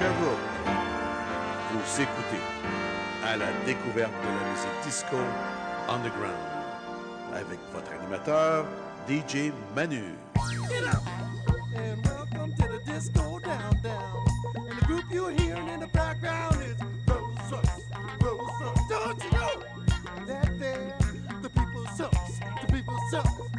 Sherbrooke, vous écoutez à la découverte de la musique disco underground avec votre animateur DJ Manu. And welcome to the disco down down. And the group you're hearing in the background is Rose Rose Don't you know that they're the people sucks, the people sucks.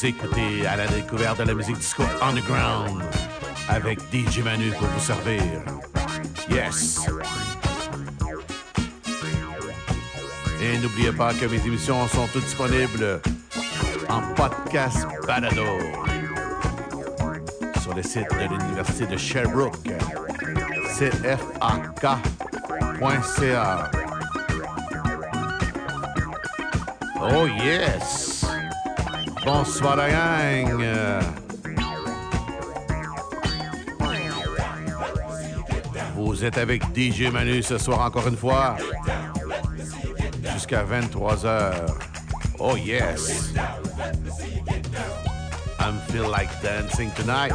Écoutez à la découverte de la musique disco underground avec DJ Manu pour vous servir. Yes! Et n'oubliez pas que mes émissions sont toutes disponibles en podcast balado sur le site de l'Université de Sherbrooke, cfak.ca. Oh yes! Bonsoir la gang! Vous êtes avec DJ Manu ce soir encore une fois. Jusqu'à 23h. Oh yes! I feel like dancing tonight.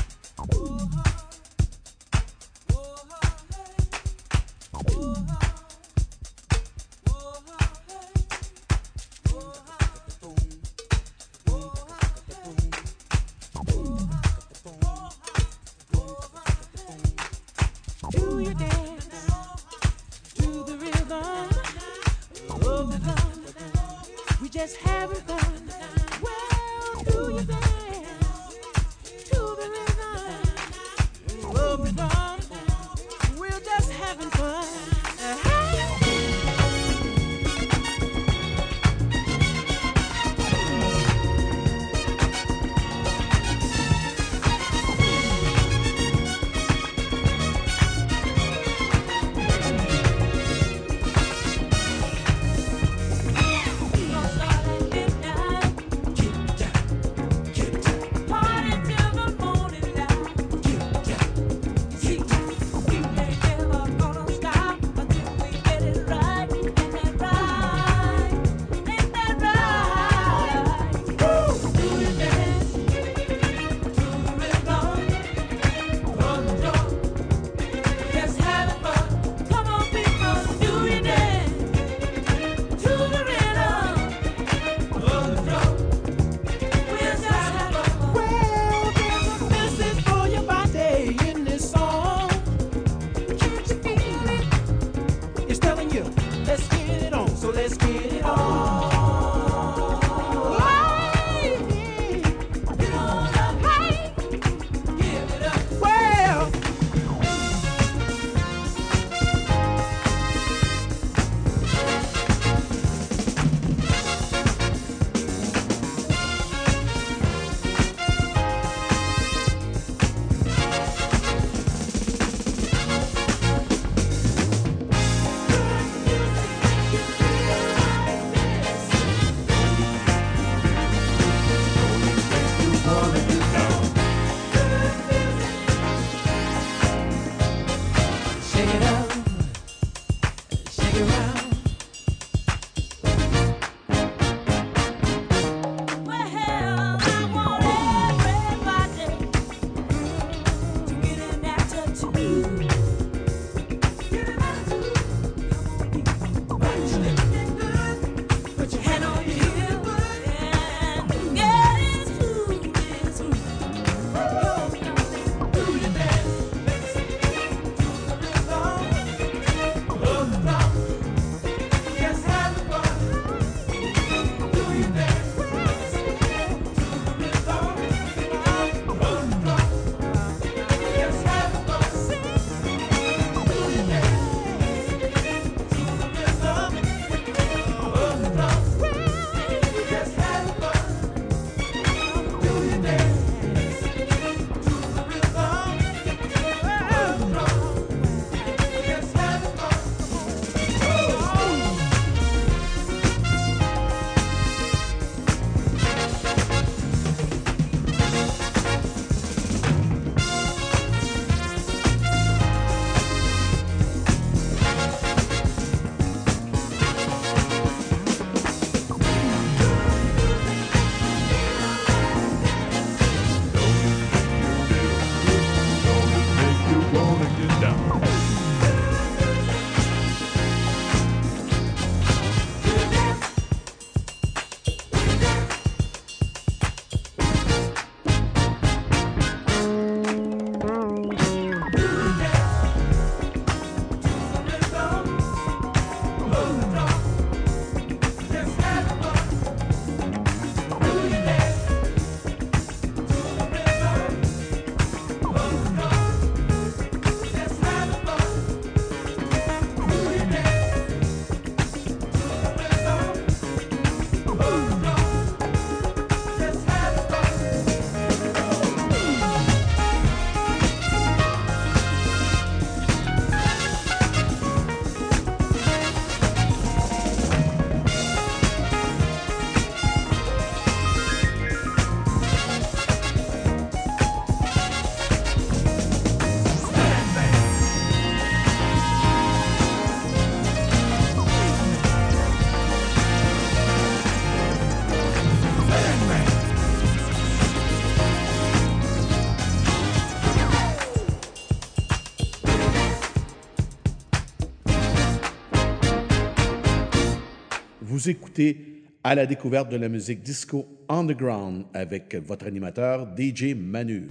Vous écoutez à la découverte de la musique disco underground avec votre animateur DJ Manu.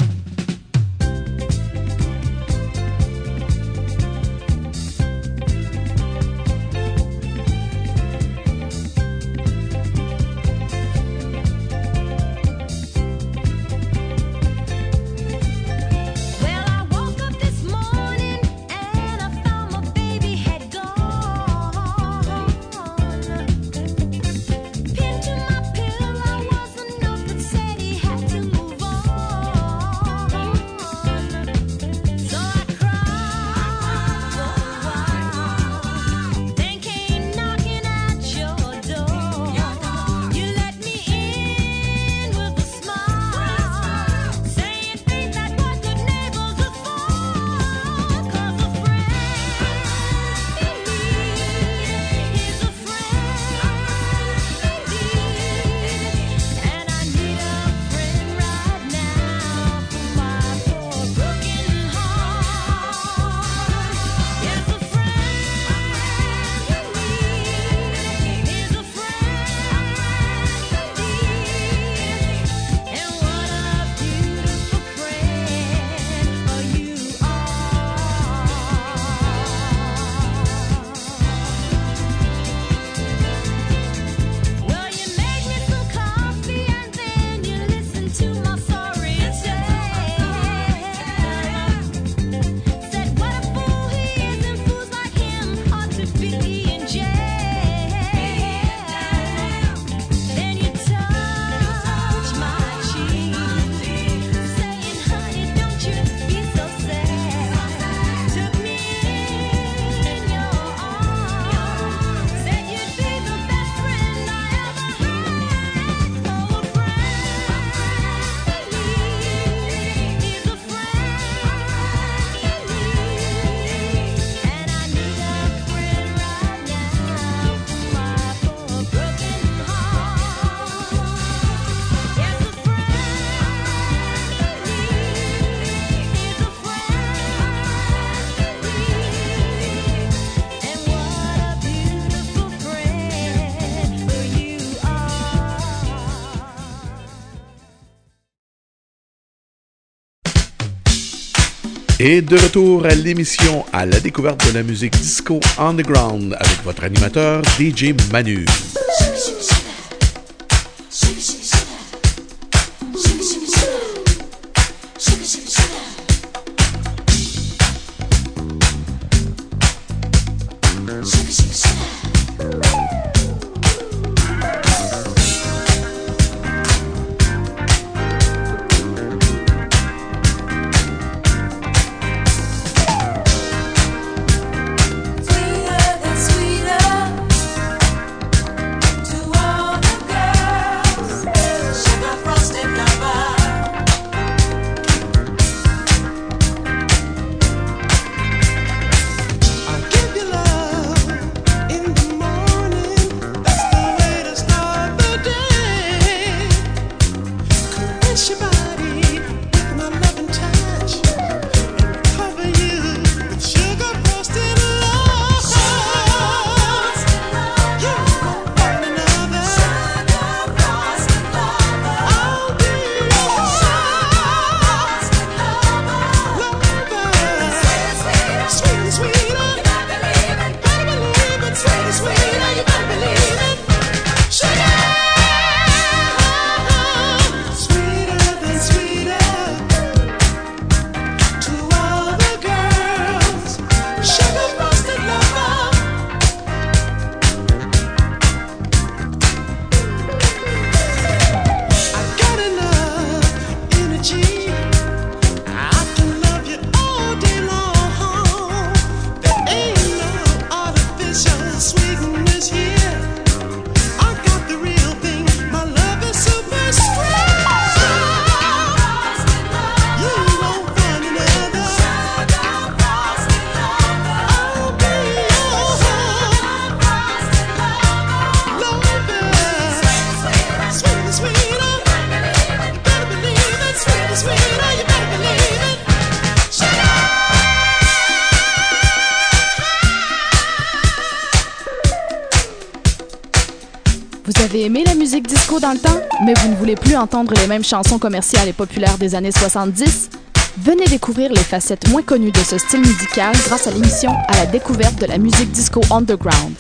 Et de retour à l'émission à la découverte de la musique disco underground avec votre animateur DJ Manu. Dans le temps, mais vous ne voulez plus entendre les mêmes chansons commerciales et populaires des années 70? Venez découvrir les facettes moins connues de ce style musical grâce à l'émission À la découverte de la musique disco underground.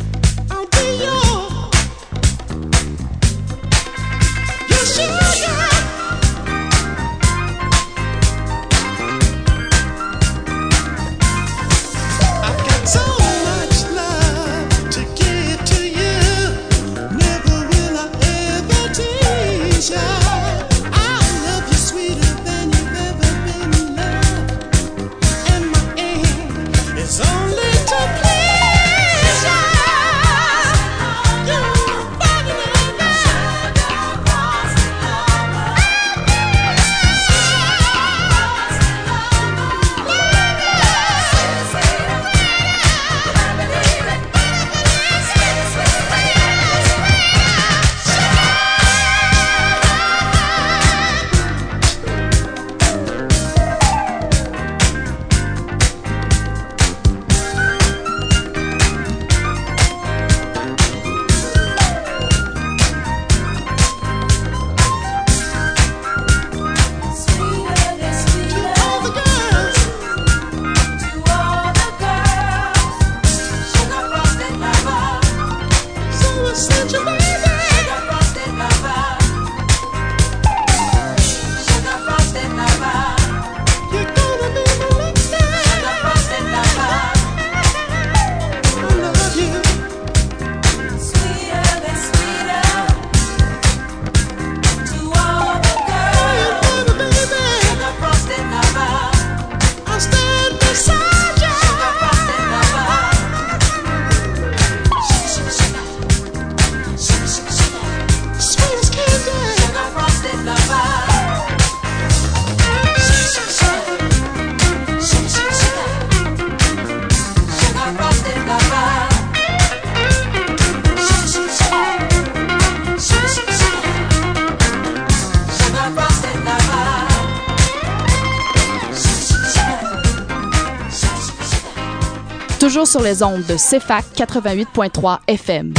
Sur les ondes de CFAC 88.3 FM.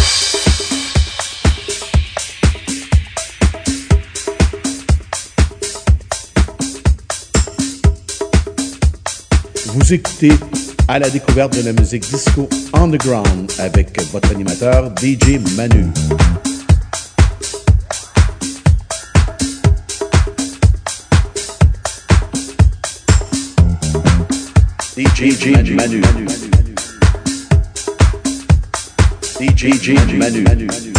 Vous écoutez à la découverte de la musique disco underground avec votre animateur DJ Manu. DJ Manu. DJ Manu. Thank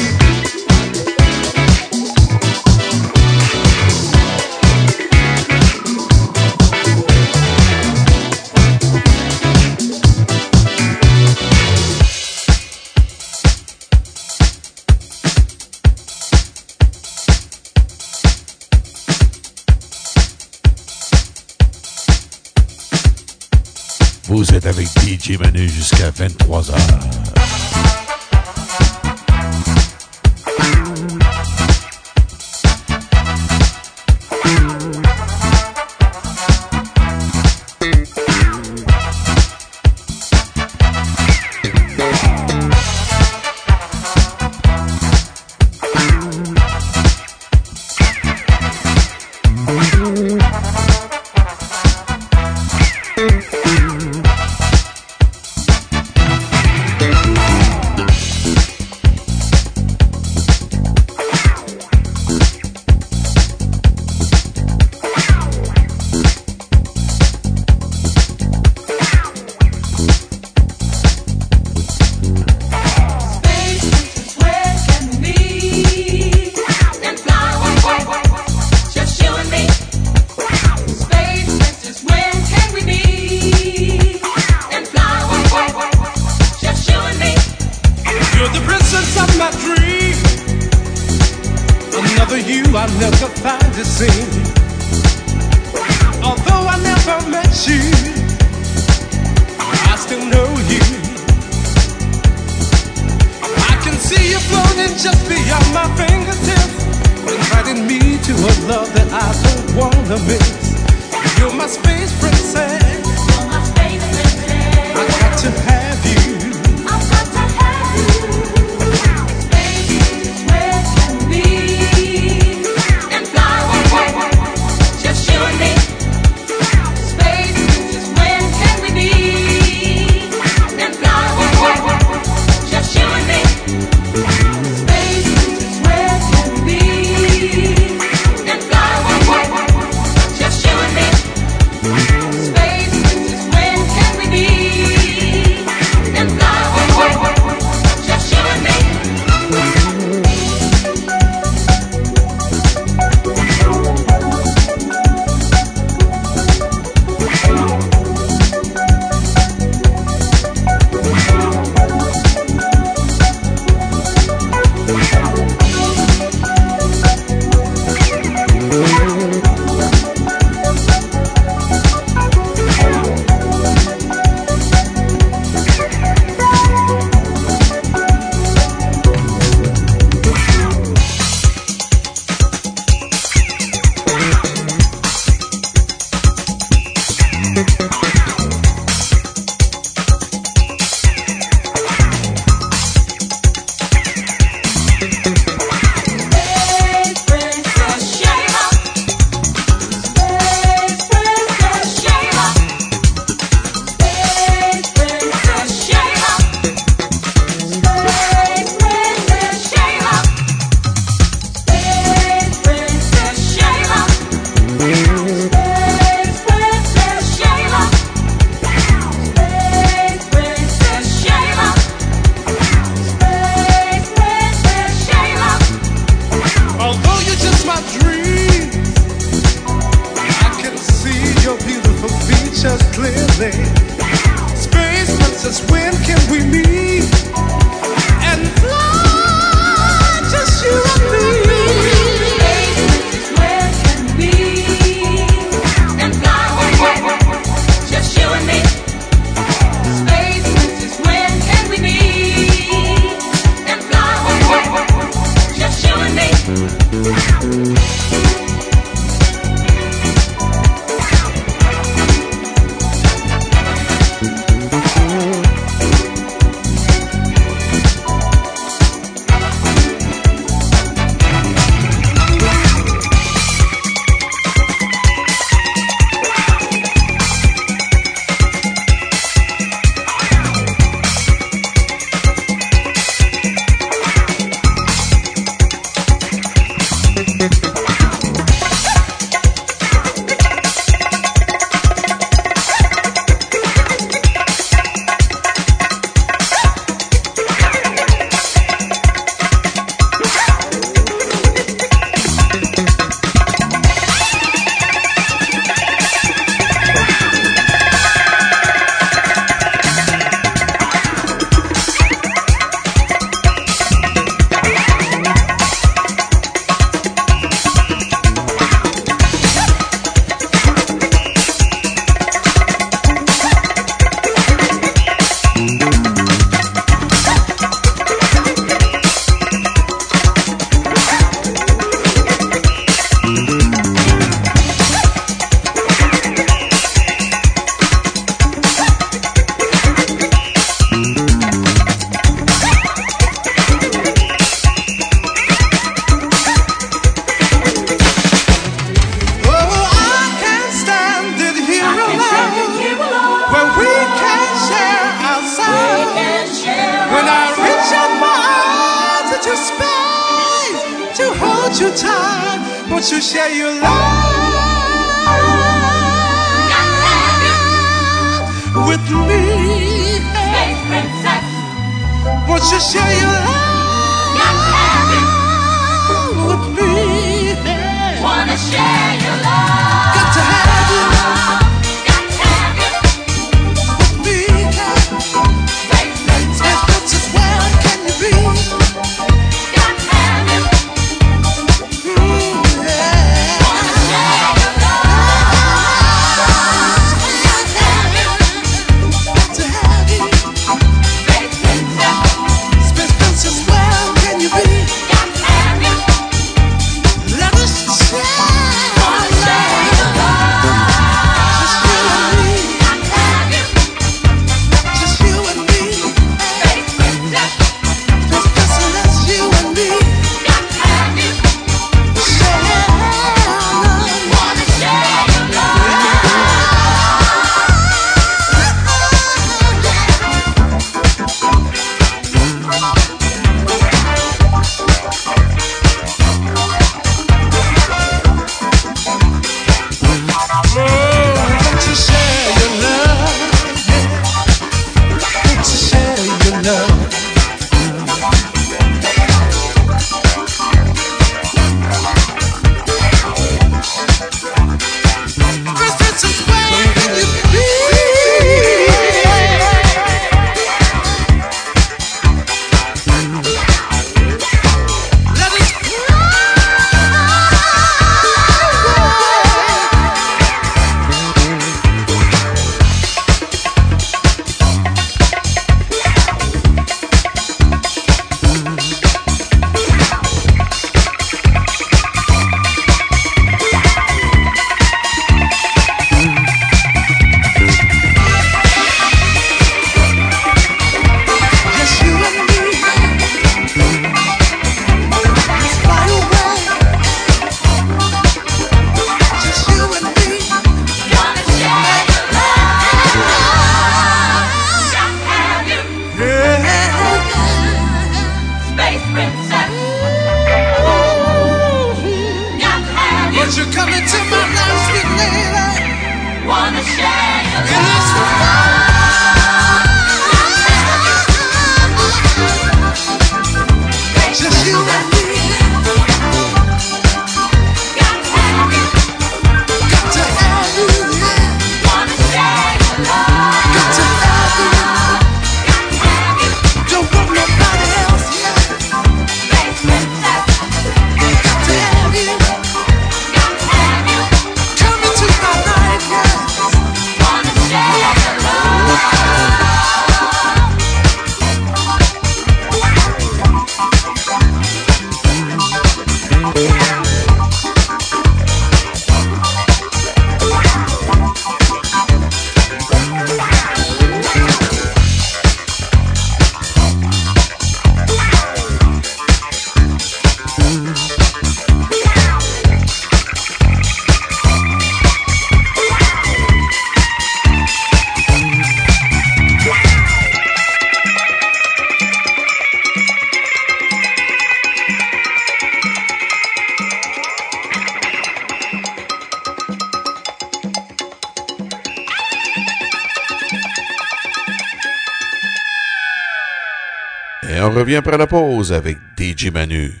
revient après la pause avec DJ Manu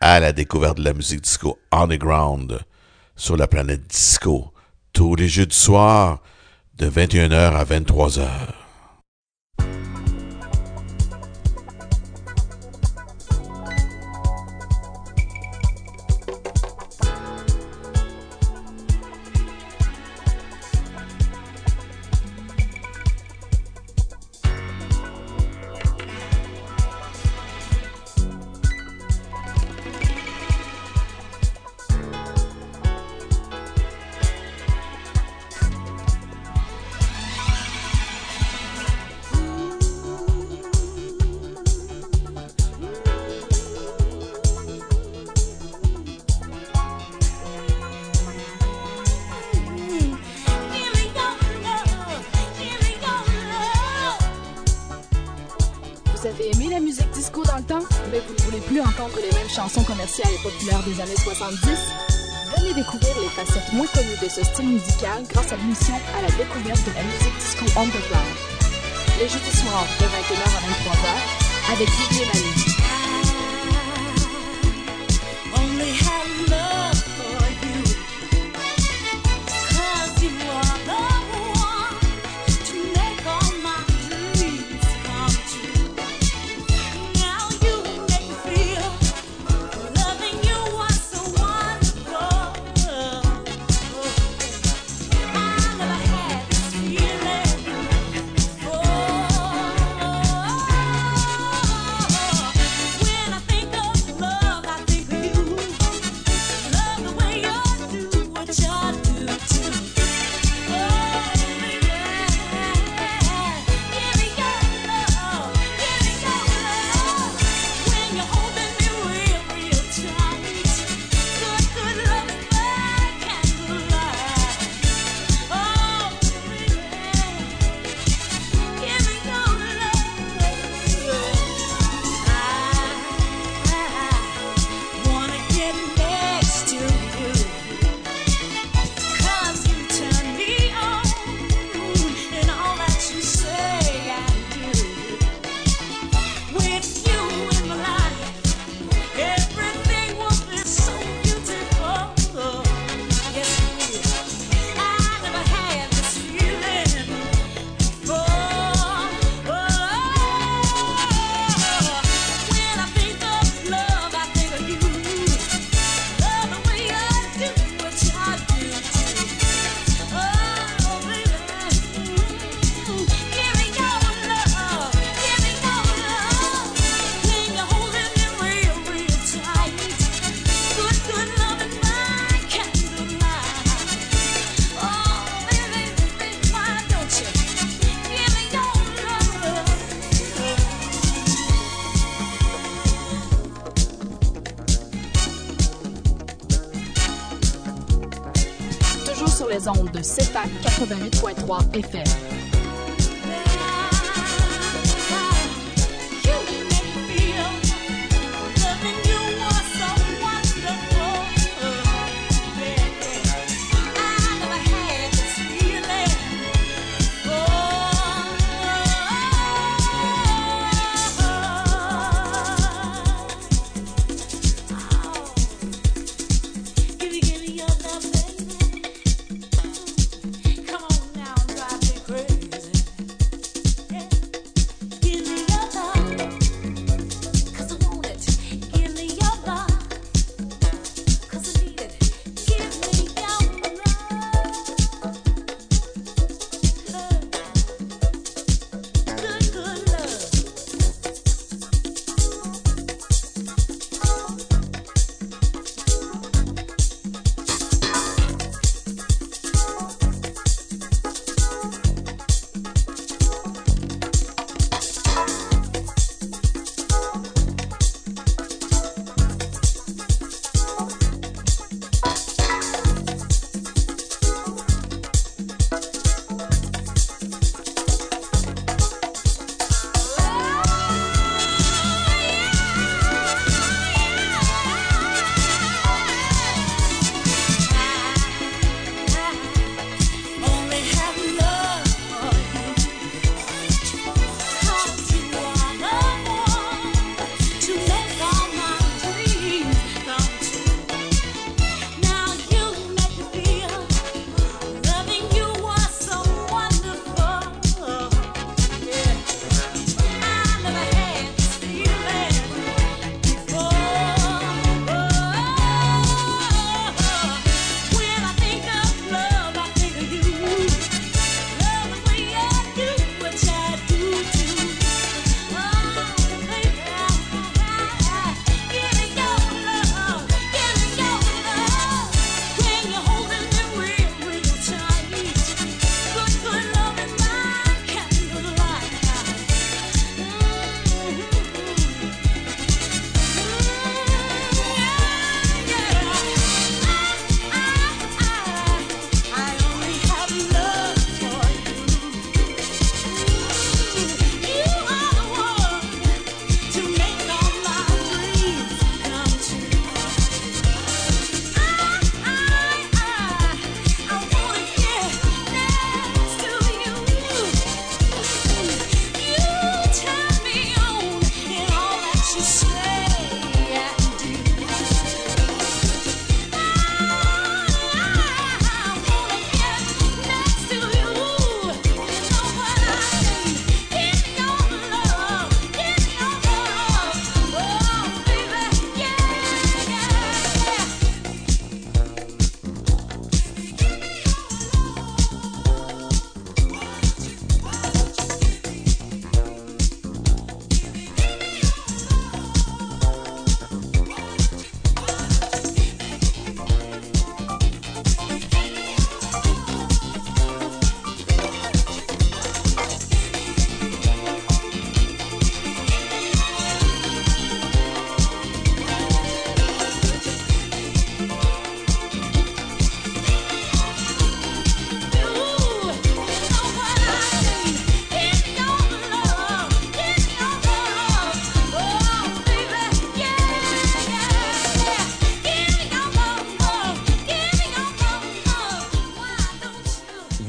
à la découverte de la musique disco underground sur la planète disco tous les jeux du soir de 21h à 23h.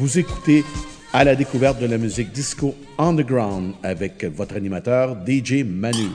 Vous écoutez à la découverte de la musique disco underground avec votre animateur DJ Manu.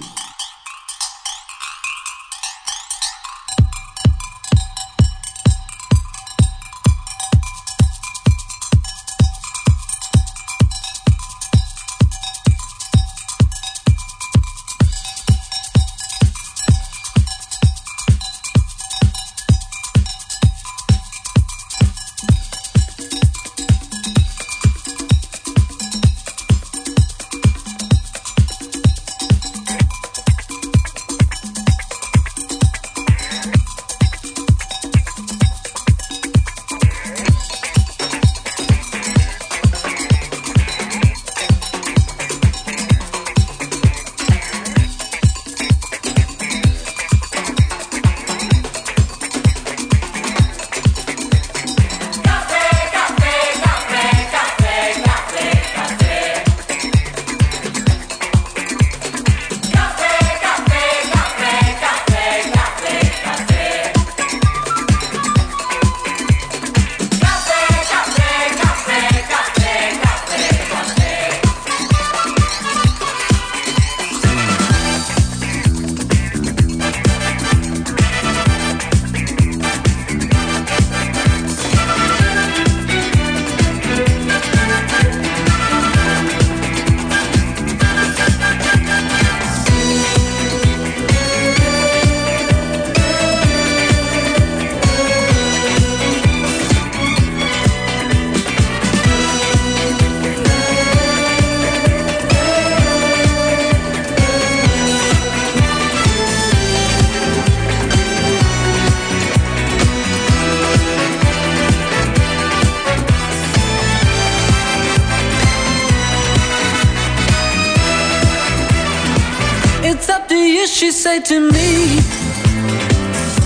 Said to me.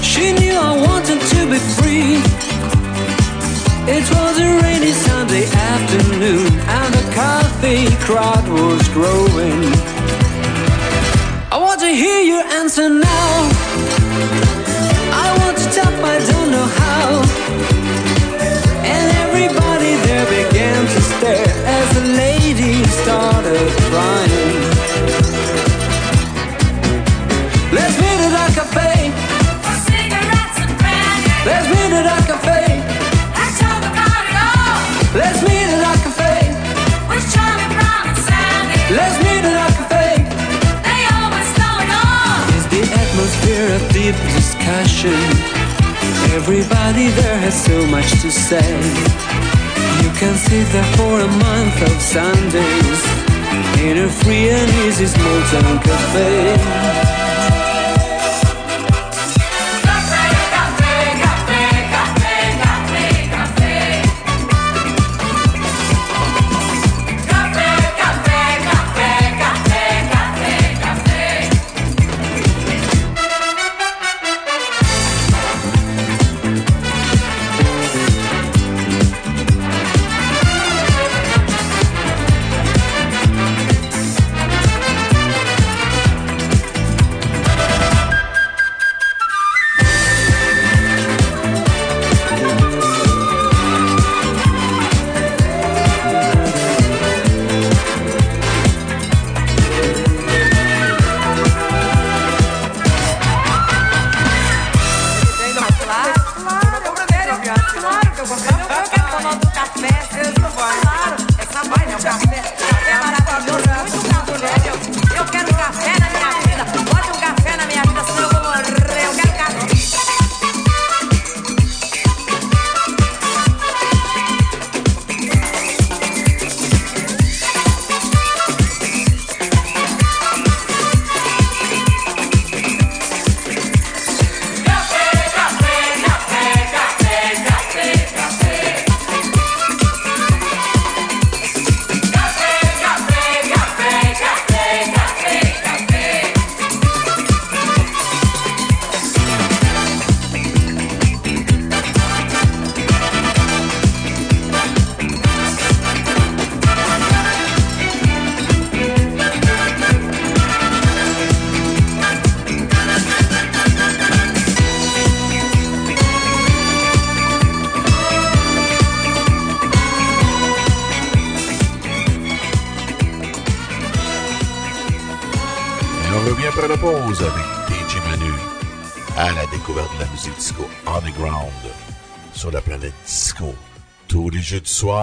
She knew I wanted to be free. It was a rainy Sunday afternoon, and the coffee crowd was growing. I want to hear your answer now. I want to tap, I don't know how. And everybody there began to stare as the lady started crying. Of deep discussion. Everybody there has so much to say. You can sit there for a month of Sundays in a free and easy small town cafe.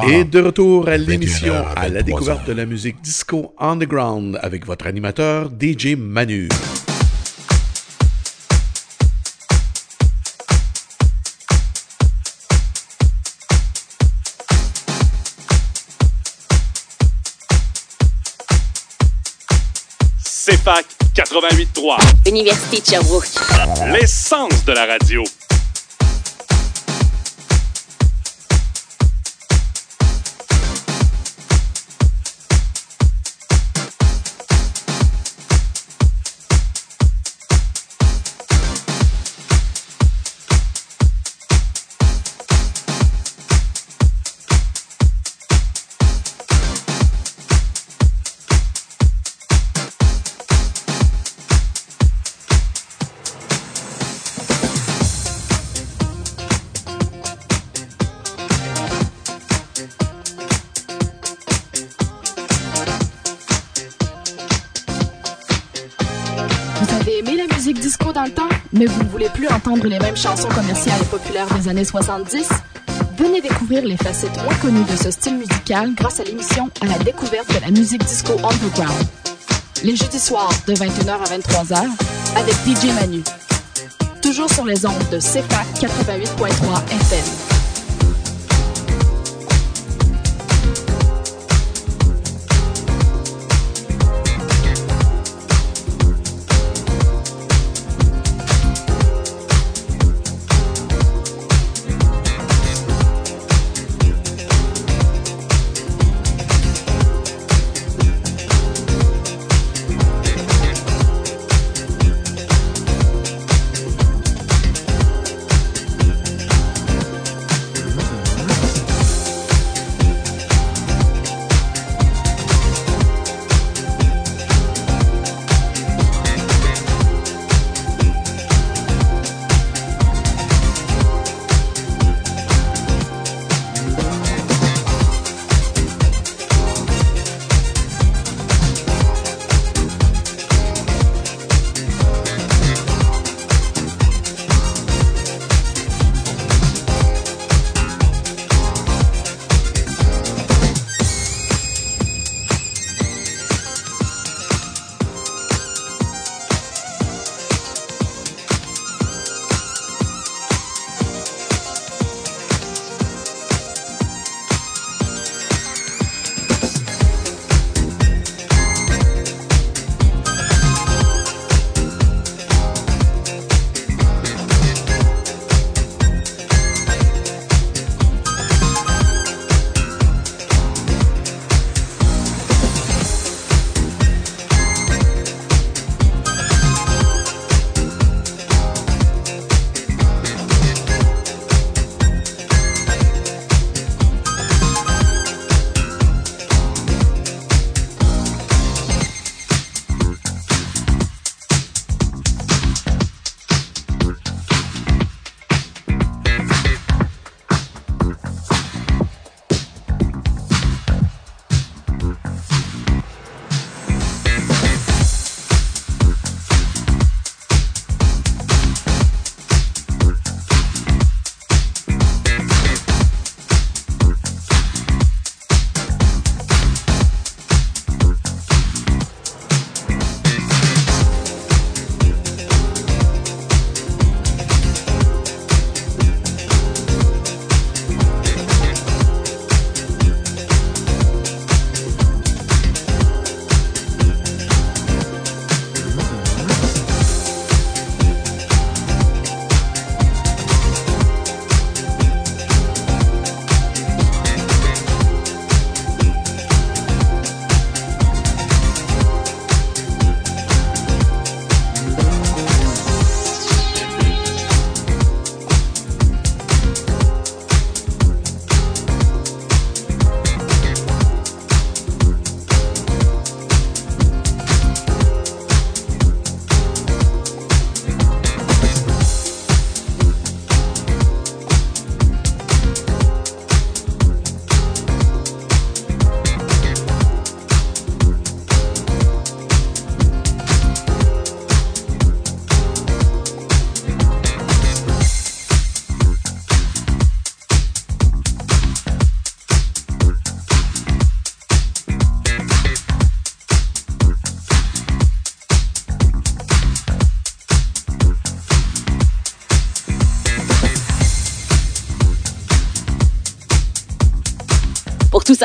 Et de retour à 21 l'émission à à la 23 découverte heures. de la musique disco underground avec votre animateur DJ Manu. CFAC 88.3. Université de Sherbrooke. L'essence de la radio. Les mêmes chansons commerciales et populaires des années 70? Venez découvrir les facettes moins connues de ce style musical grâce à l'émission À la découverte de la musique disco underground. Les jeudis soirs de 21h à 23h avec DJ Manu. Toujours sur les ondes de CFAC 88.3 FM.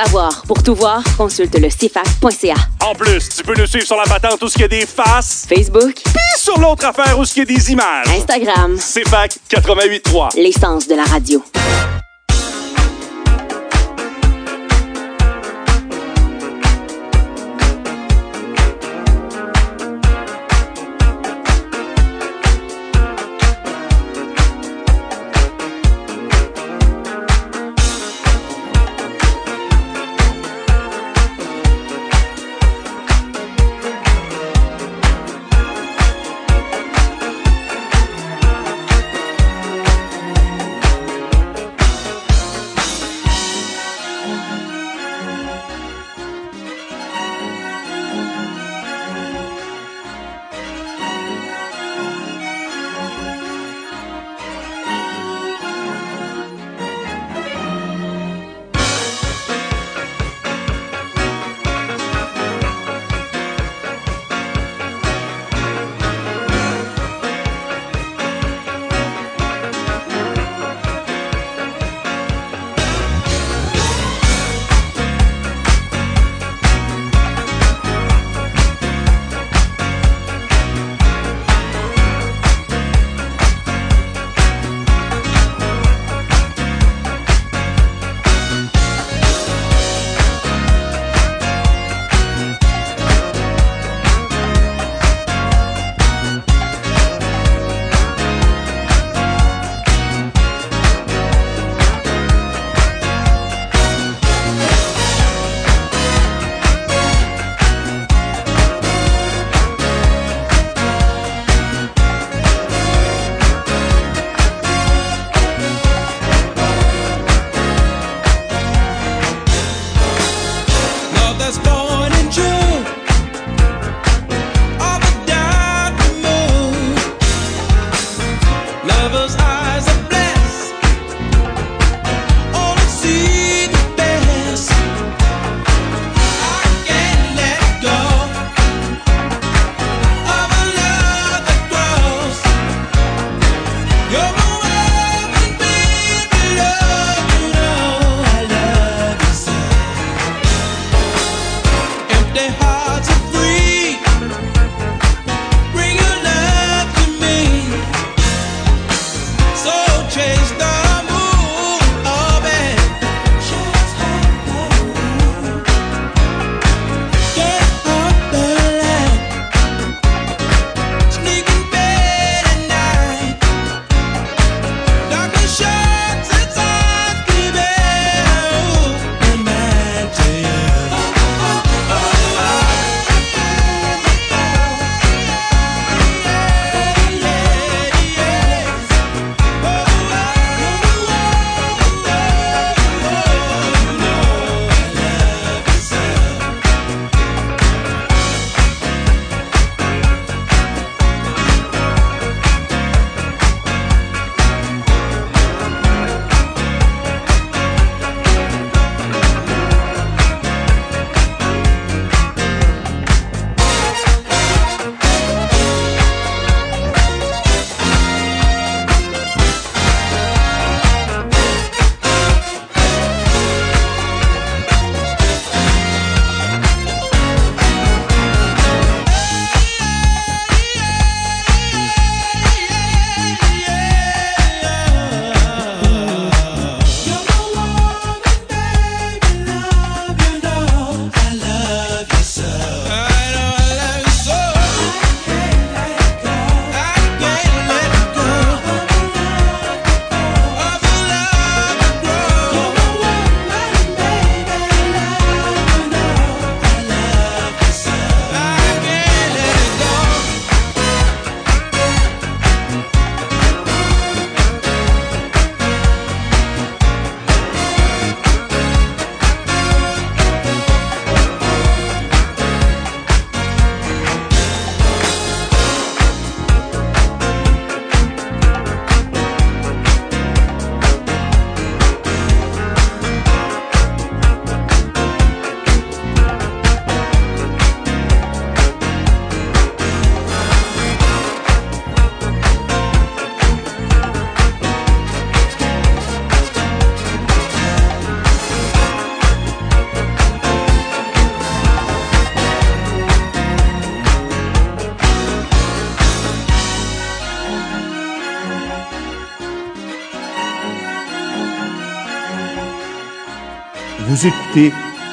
Savoir, pour tout voir, consulte le CFAC.ca. En plus, tu peux nous suivre sur la patente où ce qu'il y a des faces, Facebook, puis sur l'autre affaire où ce qu'il y a des images. Instagram, C'est fac 88.3. l'essence de la radio.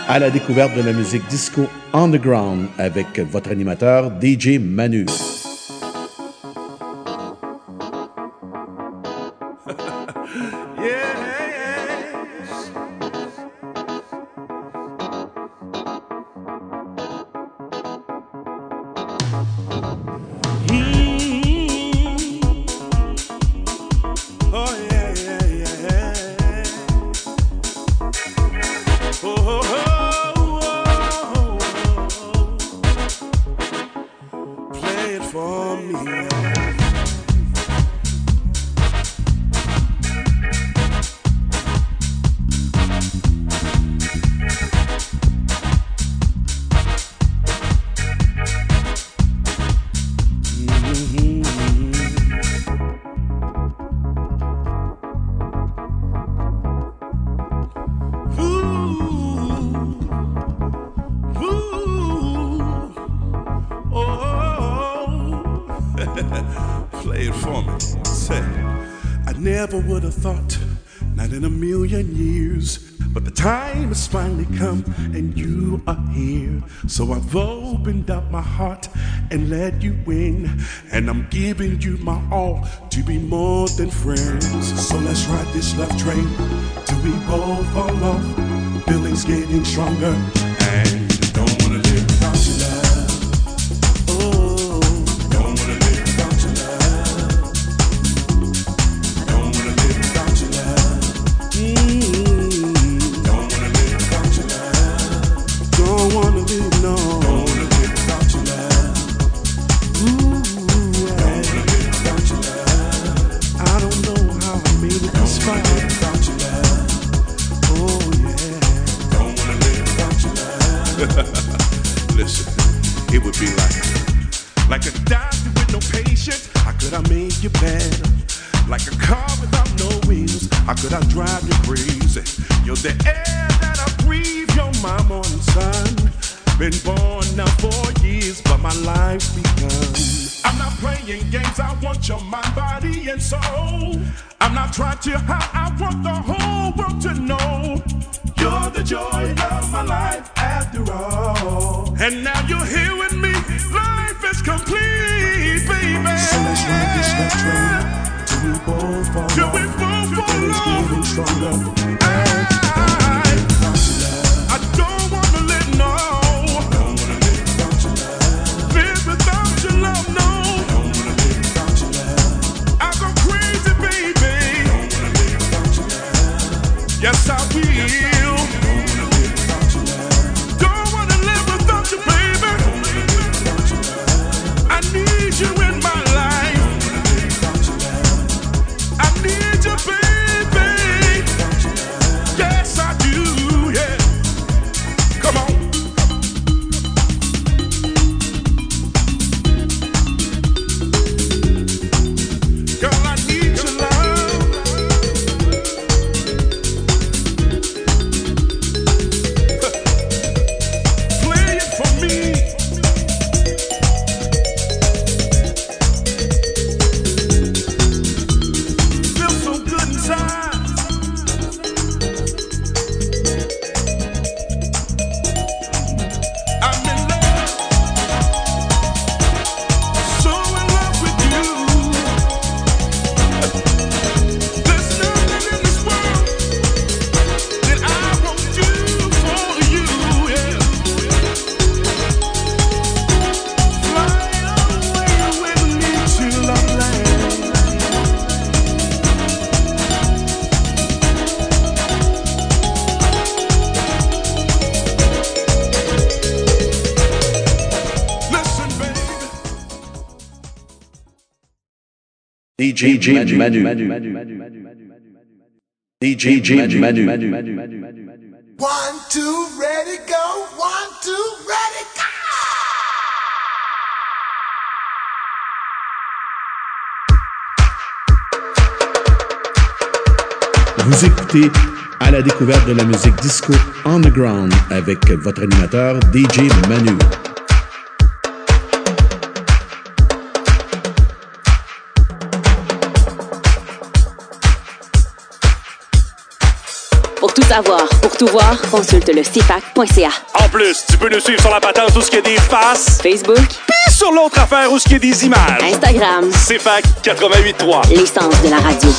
à la découverte de la musique disco underground avec votre animateur DJ Manu. Do till we both fall off. Feeling's getting stronger. DJ Jim Manu. DJ Jim Manu. One, two, ready, go. One, two, ready, go. Vous écoutez à la découverte de la musique disco underground avec votre animateur DJ Manu. Tout savoir, pour tout voir, consulte le CFAC.ca. En plus, tu peux nous suivre sur la patente où ce qu'il y a des faces, Facebook, puis sur l'autre affaire où ce qu'il y a des images. Instagram, CFAC 88.3. l'essence de la radio.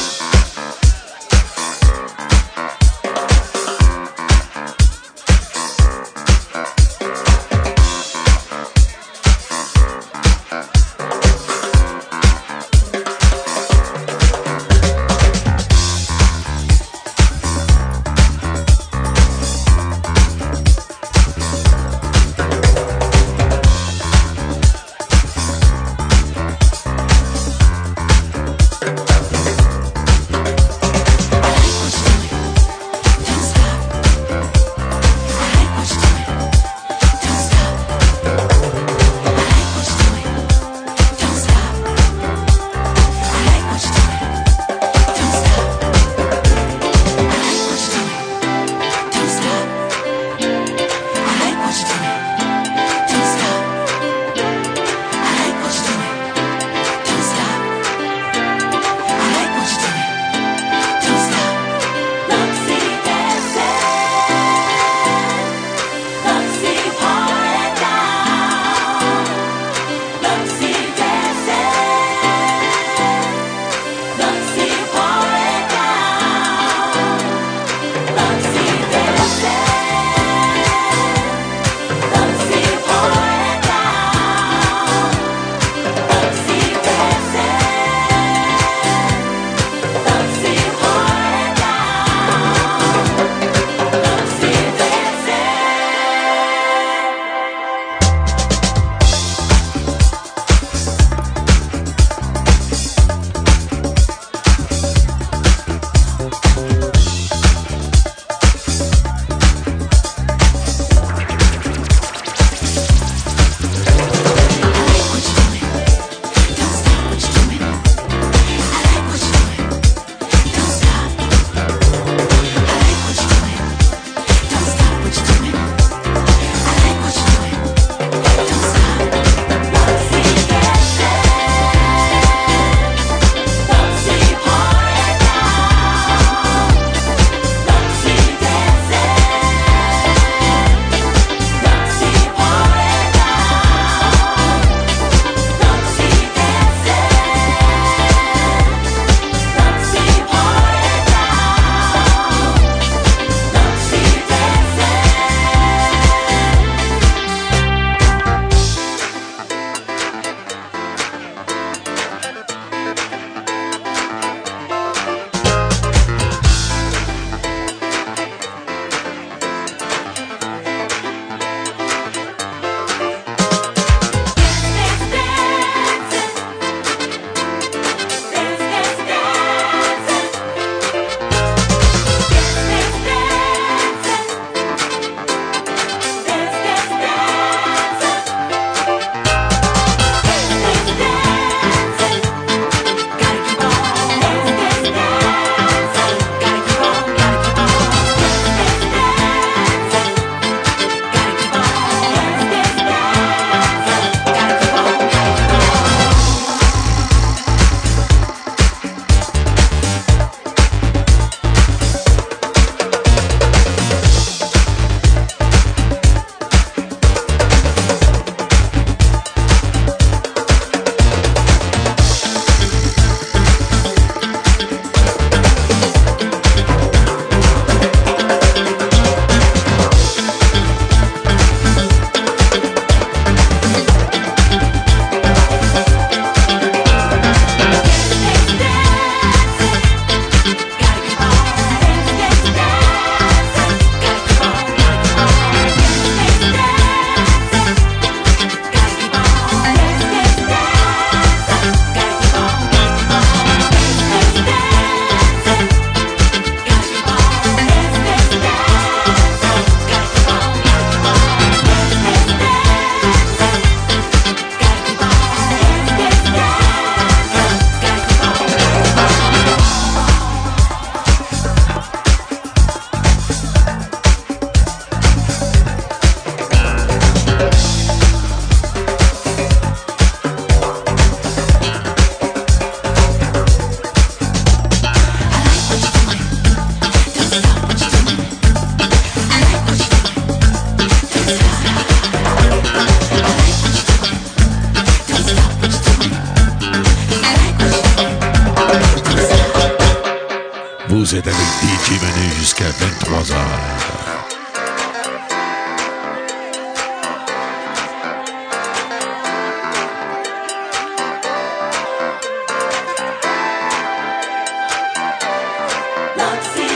not see.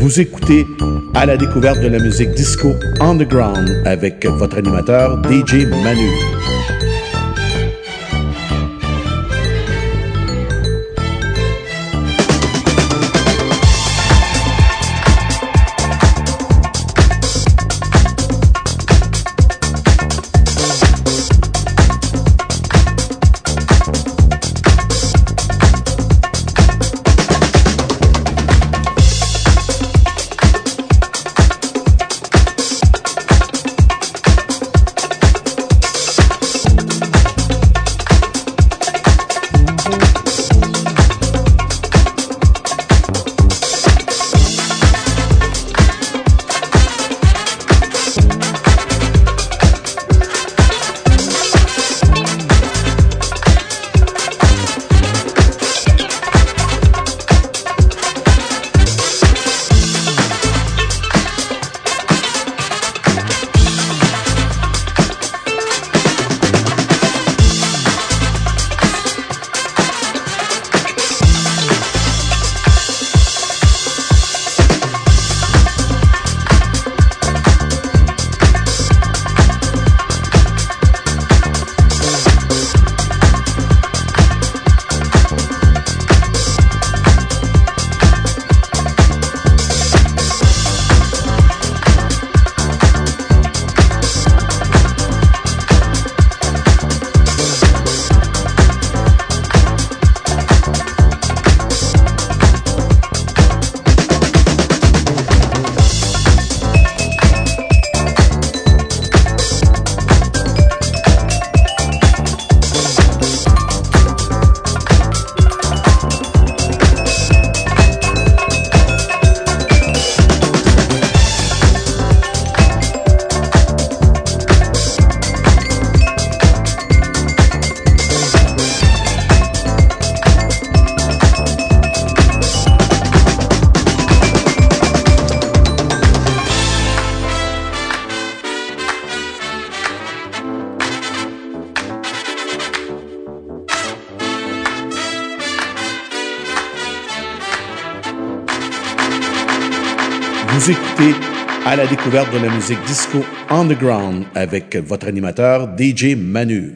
Vous écoutez à la découverte de la musique disco underground avec votre animateur DJ Manu. découverte de la musique disco underground avec votre animateur DJ Manu.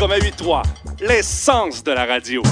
88.3, l'essence de la radio.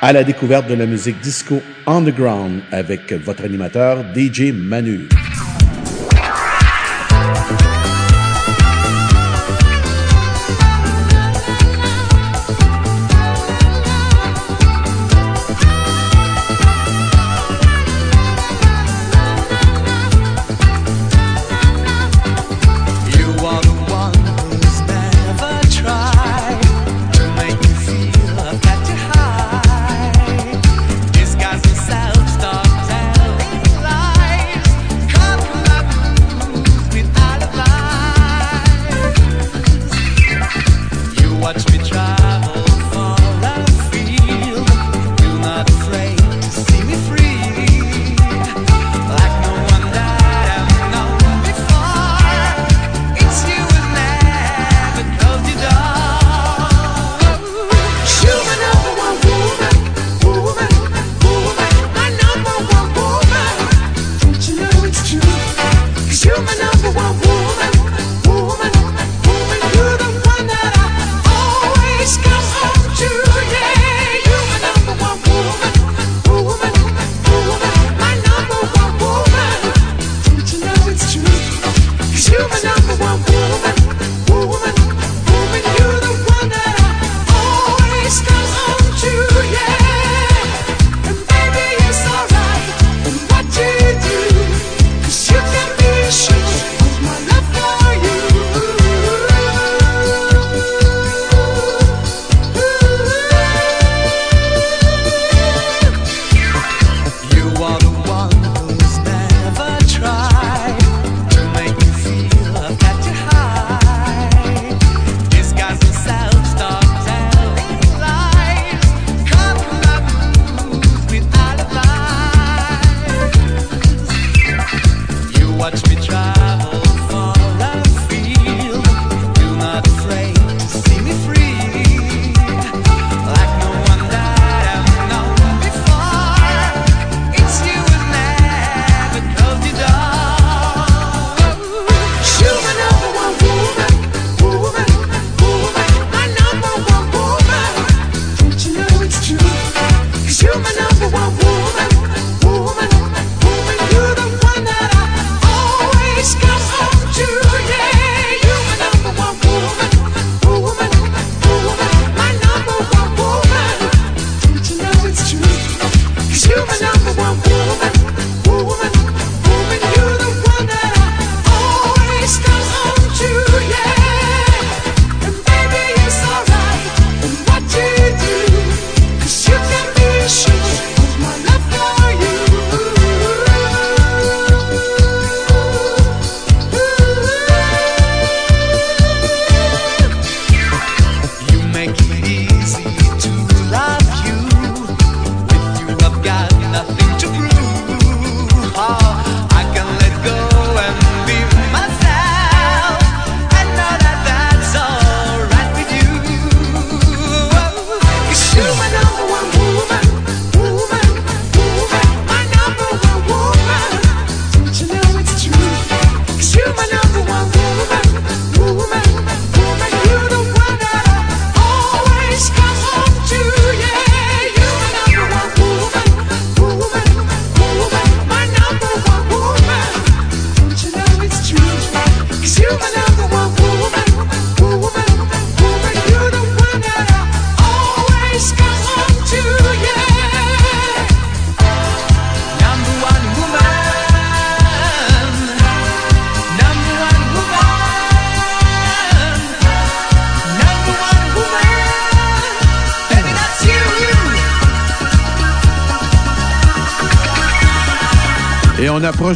à la découverte de la musique disco underground avec votre animateur DJ Manu.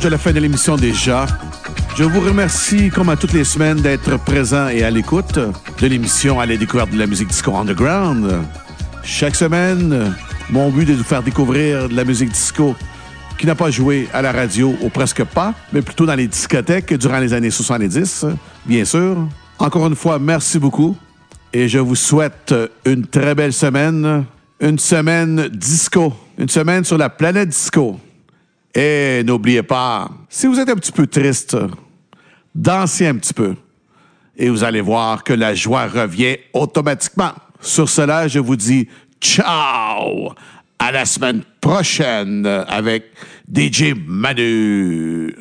à la fin de l'émission déjà. Je vous remercie, comme à toutes les semaines, d'être présent et à l'écoute de l'émission à la découverte de la musique disco underground. Chaque semaine, mon but est de vous faire découvrir de la musique disco qui n'a pas joué à la radio ou presque pas, mais plutôt dans les discothèques durant les années 70, bien sûr. Encore une fois, merci beaucoup et je vous souhaite une très belle semaine, une semaine disco, une semaine sur la planète disco. Et n'oubliez pas, si vous êtes un petit peu triste, dansez un petit peu. Et vous allez voir que la joie revient automatiquement. Sur cela, je vous dis ciao! À la semaine prochaine avec DJ Manu.